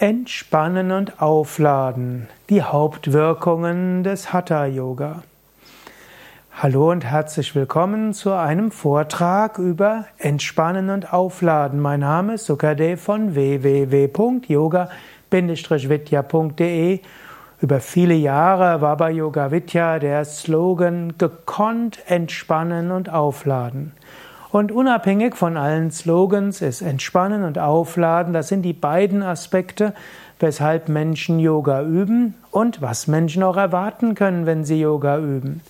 Entspannen und Aufladen. Die Hauptwirkungen des Hatha Yoga. Hallo und herzlich willkommen zu einem Vortrag über Entspannen und Aufladen. Mein Name ist Sukadev von www.yoga-vidya.de. Über viele Jahre war bei Yoga Vidya der Slogan gekonnt entspannen und aufladen. Und unabhängig von allen Slogans ist Entspannen und Aufladen, das sind die beiden Aspekte, weshalb Menschen Yoga üben und was Menschen auch erwarten können, wenn sie Yoga üben.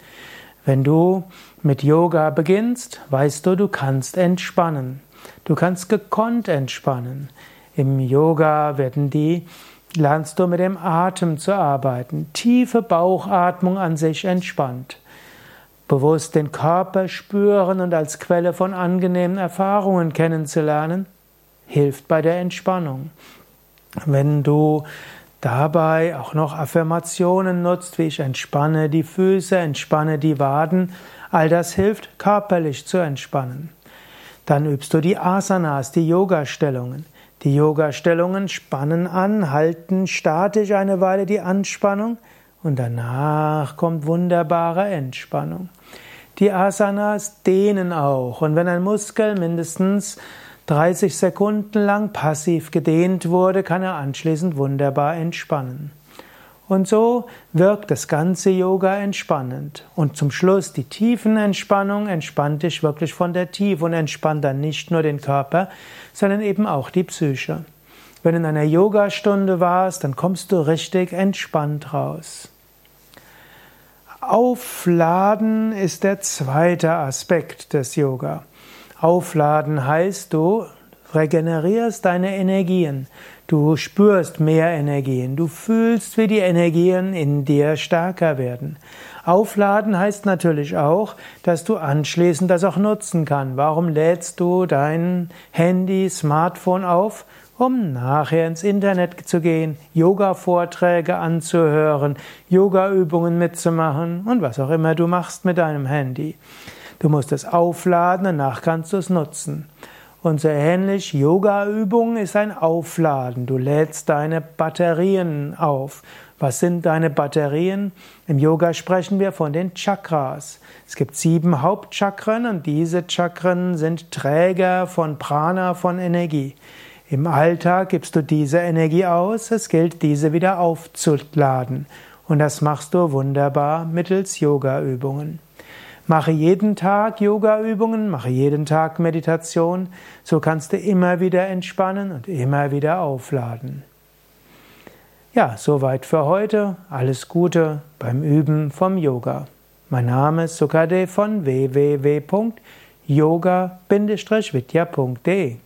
Wenn du mit Yoga beginnst, weißt du, du kannst entspannen. Du kannst gekonnt entspannen. Im Yoga werden die lernst du mit dem Atem zu arbeiten. Tiefe Bauchatmung an sich entspannt bewusst den Körper spüren und als Quelle von angenehmen Erfahrungen kennenzulernen, hilft bei der Entspannung. Wenn du dabei auch noch Affirmationen nutzt, wie ich entspanne die Füße, entspanne die Waden, all das hilft körperlich zu entspannen. Dann übst du die Asanas, die Yoga-Stellungen. Die Yoga-Stellungen spannen an, halten statisch eine Weile die Anspannung und danach kommt wunderbare Entspannung. Die Asanas dehnen auch. Und wenn ein Muskel mindestens 30 Sekunden lang passiv gedehnt wurde, kann er anschließend wunderbar entspannen. Und so wirkt das ganze Yoga entspannend. Und zum Schluss die Tiefenentspannung entspannt dich wirklich von der Tiefe und entspannt dann nicht nur den Körper, sondern eben auch die Psyche. Wenn du in einer Yogastunde warst, dann kommst du richtig entspannt raus. Aufladen ist der zweite Aspekt des Yoga. Aufladen heißt, du regenerierst deine Energien, du spürst mehr Energien, du fühlst, wie die Energien in dir stärker werden. Aufladen heißt natürlich auch, dass du anschließend das auch nutzen kannst. Warum lädst du dein Handy, Smartphone auf? um nachher ins Internet zu gehen, Yoga-Vorträge anzuhören, Yoga-Übungen mitzumachen und was auch immer du machst mit deinem Handy. Du musst es aufladen, danach kannst du es nutzen. Und so ähnlich, Yoga-Übung ist ein Aufladen. Du lädst deine Batterien auf. Was sind deine Batterien? Im Yoga sprechen wir von den Chakras. Es gibt sieben Hauptchakren und diese Chakren sind Träger von Prana, von Energie. Im Alltag gibst du diese Energie aus, es gilt, diese wieder aufzuladen. Und das machst du wunderbar mittels Yoga-Übungen. Mache jeden Tag Yoga-Übungen, mache jeden Tag Meditation, so kannst du immer wieder entspannen und immer wieder aufladen. Ja, soweit für heute. Alles Gute beim Üben vom Yoga. Mein Name ist Sukade von www.yoga-vidya.de